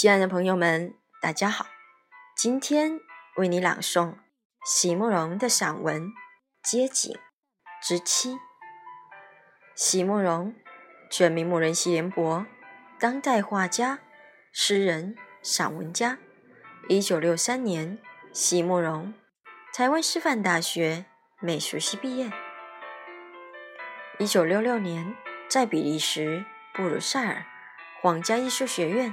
亲爱的朋友们，大家好！今天为你朗诵席慕容的散文《街景之七》。席慕容，全名慕人席联博，当代画家、诗人、散文家。一九六三年，席慕容，台湾师范大学美术系毕业。一九六六年，在比利时布鲁塞尔皇家艺术学院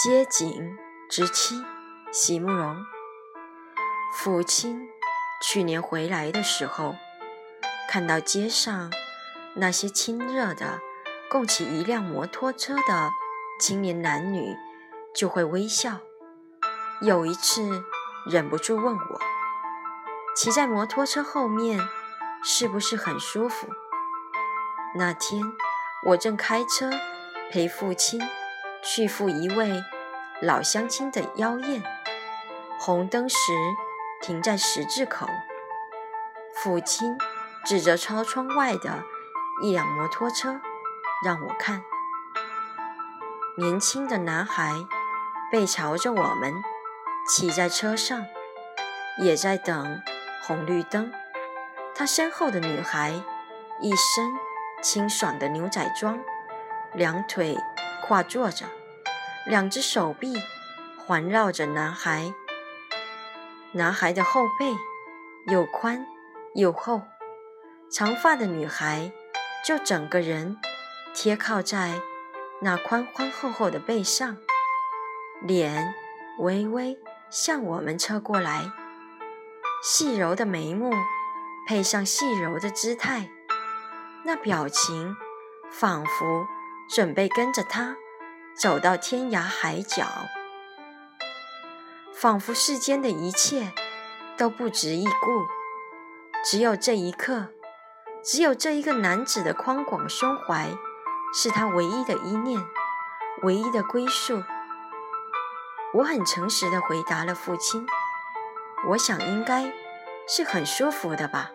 街景之七，席慕容。父亲去年回来的时候，看到街上那些亲热的共骑一辆摩托车的青年男女，就会微笑。有一次，忍不住问我：“骑在摩托车后面是不是很舒服？”那天，我正开车陪父亲。去赴一位老乡亲的妖宴，红灯时停在十字口。父亲指着车窗外的一辆摩托车，让我看。年轻的男孩背朝着我们，骑在车上，也在等红绿灯。他身后的女孩一身清爽的牛仔装，两腿。跨坐着，两只手臂环绕着男孩。男孩的后背又宽又厚，长发的女孩就整个人贴靠在那宽宽厚厚的背上，脸微微向我们侧过来，细柔的眉目配上细柔的姿态，那表情仿佛……准备跟着他走到天涯海角，仿佛世间的一切都不值一顾，只有这一刻，只有这一个男子的宽广胸怀，是他唯一的依念，唯一的归宿。我很诚实的回答了父亲：“我想应该是很舒服的吧。”